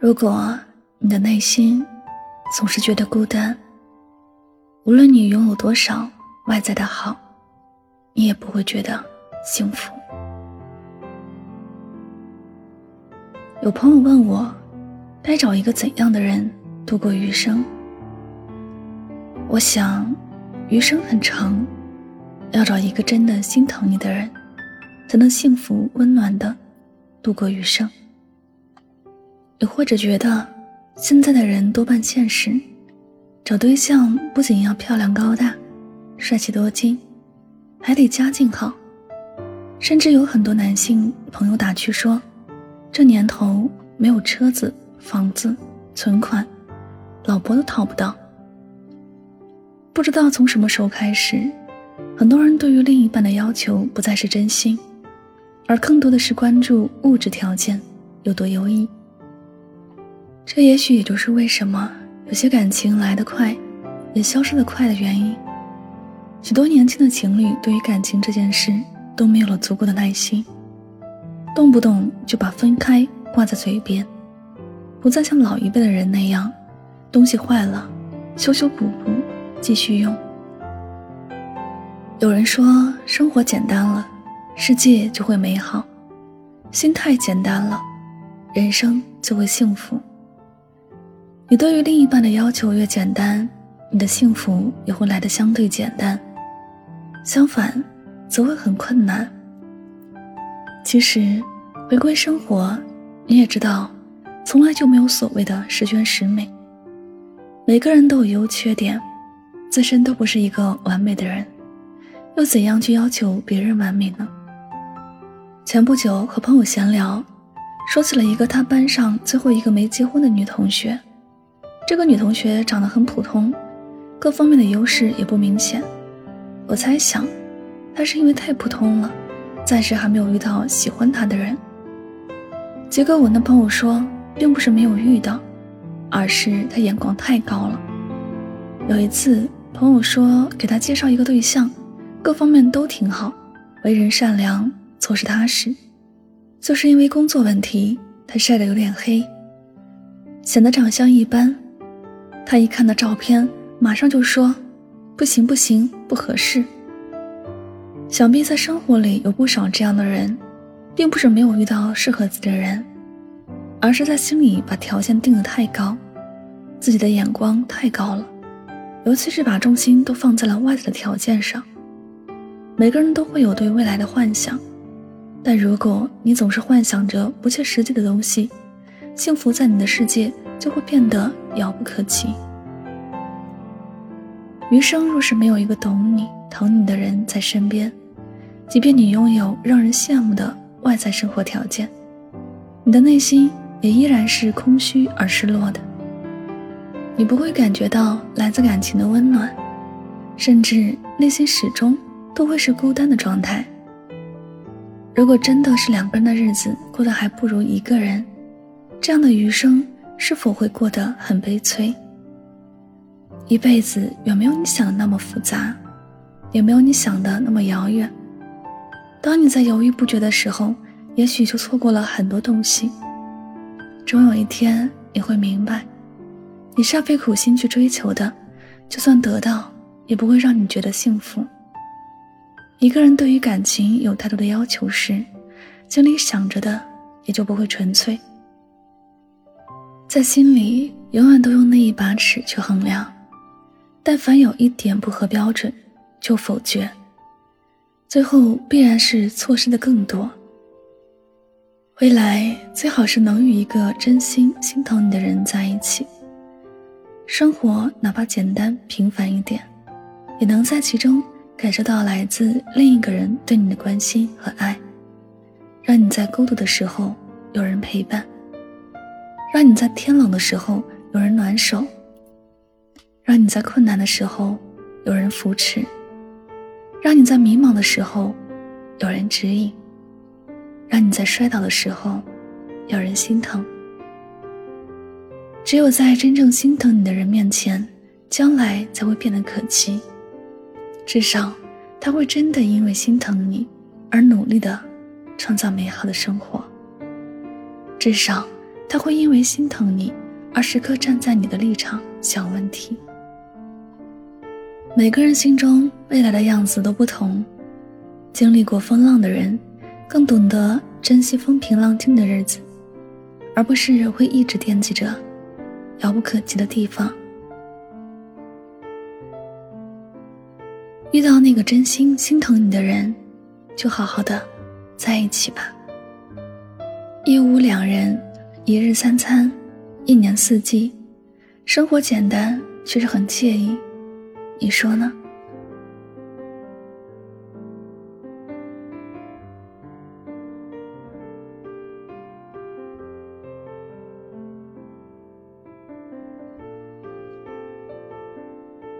如果你的内心总是觉得孤单，无论你拥有多少外在的好，你也不会觉得幸福。有朋友问我，该找一个怎样的人度过余生？我想，余生很长，要找一个真的心疼你的人，才能幸福温暖的度过余生。又或者觉得，现在的人多半现实，找对象不仅要漂亮高大、帅气多金，还得家境好。甚至有很多男性朋友打趣说，这年头没有车子、房子、存款，老婆都讨不到。不知道从什么时候开始，很多人对于另一半的要求不再是真心，而更多的是关注物质条件有多优异。这也许也就是为什么有些感情来得快，也消失得快的原因。许多年轻的情侣对于感情这件事都没有了足够的耐心，动不动就把分开挂在嘴边，不再像老一辈的人那样，东西坏了修修补补。继续用。有人说，生活简单了，世界就会美好；心态简单了，人生就会幸福。你对于另一半的要求越简单，你的幸福也会来得相对简单；相反，则会很困难。其实，回归生活，你也知道，从来就没有所谓的十全十美。每个人都有优缺点。自身都不是一个完美的人，又怎样去要求别人完美呢？前不久和朋友闲聊，说起了一个他班上最后一个没结婚的女同学。这个女同学长得很普通，各方面的优势也不明显。我猜想，她是因为太普通了，暂时还没有遇到喜欢她的人。结果我那朋友说，并不是没有遇到，而是她眼光太高了。有一次。朋友说给他介绍一个对象，各方面都挺好，为人善良，做事踏实。就是因为工作问题，他晒得有点黑，显得长相一般。他一看到照片，马上就说：“不行不行，不合适。”想必在生活里有不少这样的人，并不是没有遇到适合自己的人，而是在心里把条件定得太高，自己的眼光太高了。尤其是把重心都放在了外在的条件上。每个人都会有对未来的幻想，但如果你总是幻想着不切实际的东西，幸福在你的世界就会变得遥不可及。余生若是没有一个懂你、疼你的人在身边，即便你拥有让人羡慕的外在生活条件，你的内心也依然是空虚而失落的。你不会感觉到来自感情的温暖，甚至内心始终都会是孤单的状态。如果真的是两个人的日子过得还不如一个人，这样的余生是否会过得很悲催？一辈子远没有你想的那么复杂，也没有你想的那么遥远。当你在犹豫不决的时候，也许就错过了很多东西。终有一天你会明白。你是要费苦心去追求的，就算得到，也不会让你觉得幸福。一个人对于感情有太多的要求时，心里想着的也就不会纯粹，在心里永远都用那一把尺去衡量，但凡有一点不合标准，就否决，最后必然是错失的更多。未来最好是能与一个真心心疼你的人在一起。生活哪怕简单平凡一点，也能在其中感受到来自另一个人对你的关心和爱，让你在孤独的时候有人陪伴，让你在天冷的时候有人暖手，让你在困难的时候有人扶持，让你在迷茫的时候有人指引，让你在摔倒的时候有人心疼。只有在真正心疼你的人面前，将来才会变得可期。至少，他会真的因为心疼你而努力的创造美好的生活。至少，他会因为心疼你而时刻站在你的立场想问题。每个人心中未来的样子都不同，经历过风浪的人，更懂得珍惜风平浪静的日子，而不是会一直惦记着遥不可及的地方。遇到那个真心心疼你的人，就好好的在一起吧。一屋两人，一日三餐，一年四季，生活简单却是很惬意。你说呢？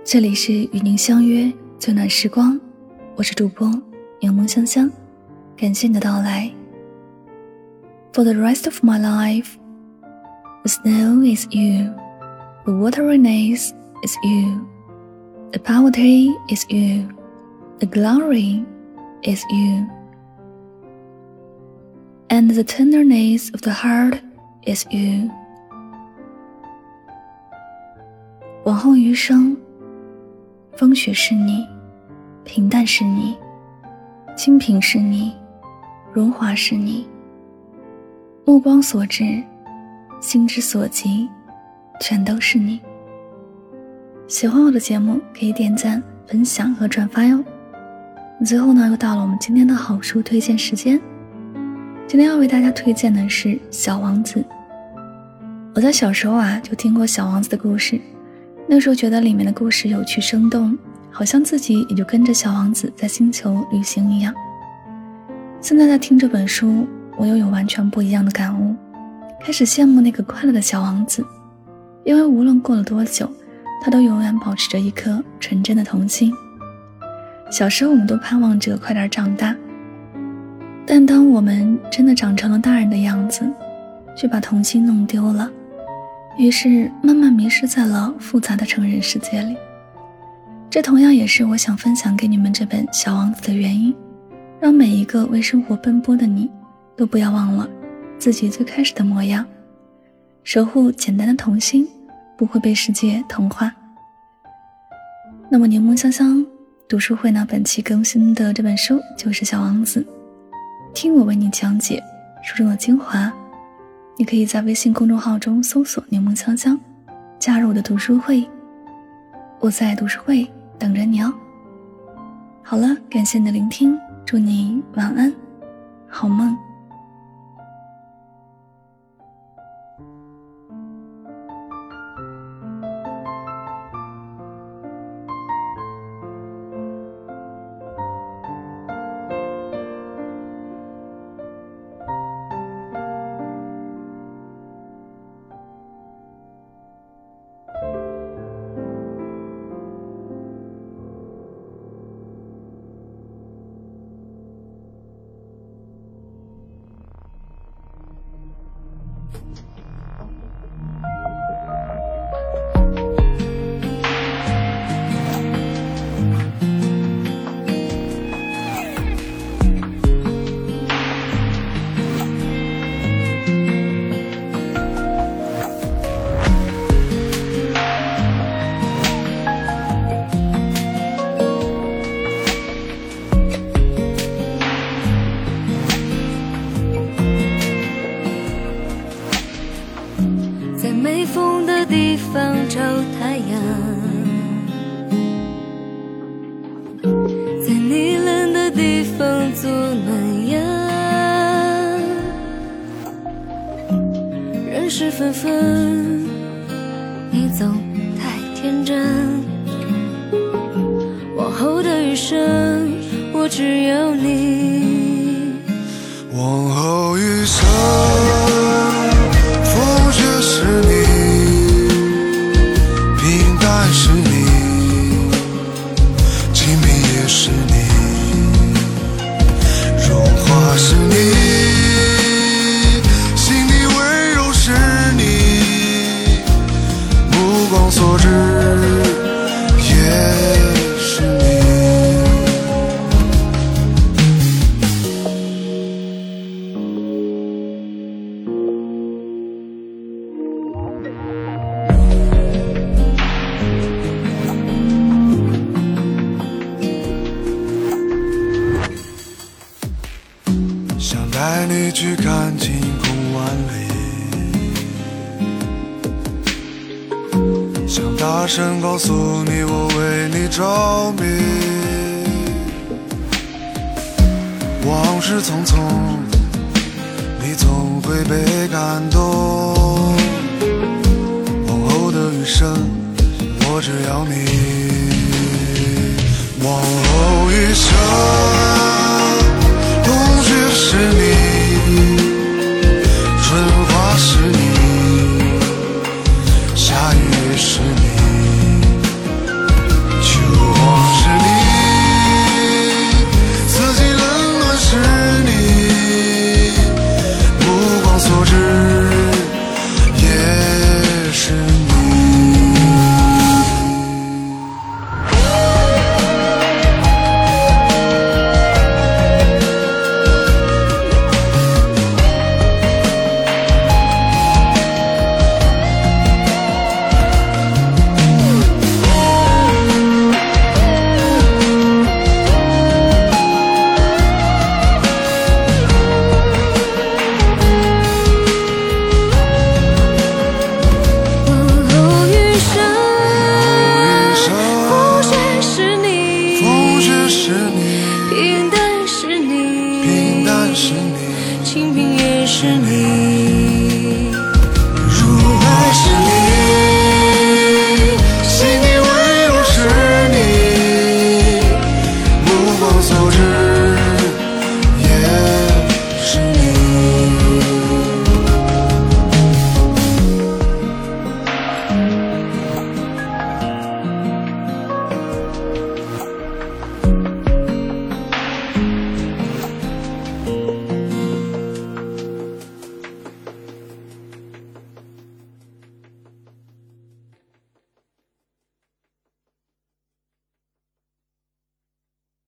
这里是与您相约。最暖时光，我是主播柠檬香香，感谢你的到来。For the rest of my life, the snow is you, the water rains is you, the poverty is you, the glory is you, and the tenderness of the heart is you。往后余生。风雪是你，平淡是你，清贫是你，荣华是你。目光所至， 心之所及，全都是你。喜欢我的节目，可以点赞、分享和转发哟。最后呢，又到了我们今天的好书推荐时间。今天要为大家推荐的是《小王子》。我在小时候啊，就听过《小王子》的故事。那时候觉得里面的故事有趣生动，好像自己也就跟着小王子在星球旅行一样。现在在听这本书，我又有完全不一样的感悟，开始羡慕那个快乐的小王子，因为无论过了多久，他都永远保持着一颗纯真的童心。小时候我们都盼望着快点长大，但当我们真的长成了大人的样子，却把童心弄丢了。于是慢慢迷失在了复杂的成人世界里。这同样也是我想分享给你们这本《小王子》的原因，让每一个为生活奔波的你，都不要忘了自己最开始的模样，守护简单的童心，不会被世界同化。那么柠檬香香读书会呢？本期更新的这本书就是《小王子》，听我为你讲解书中的精华。你可以在微信公众号中搜索“柠檬香香”，加入我的读书会。我在读书会等着你哦。好了，感谢你的聆听，祝你晚安，好梦。总太天真。往后的余生，我只有你。往后余生，去看晴空万里，想大声告诉你我为你着迷。往事匆匆，你总会被感动。是你，平淡是你，平淡是你，清贫也是你。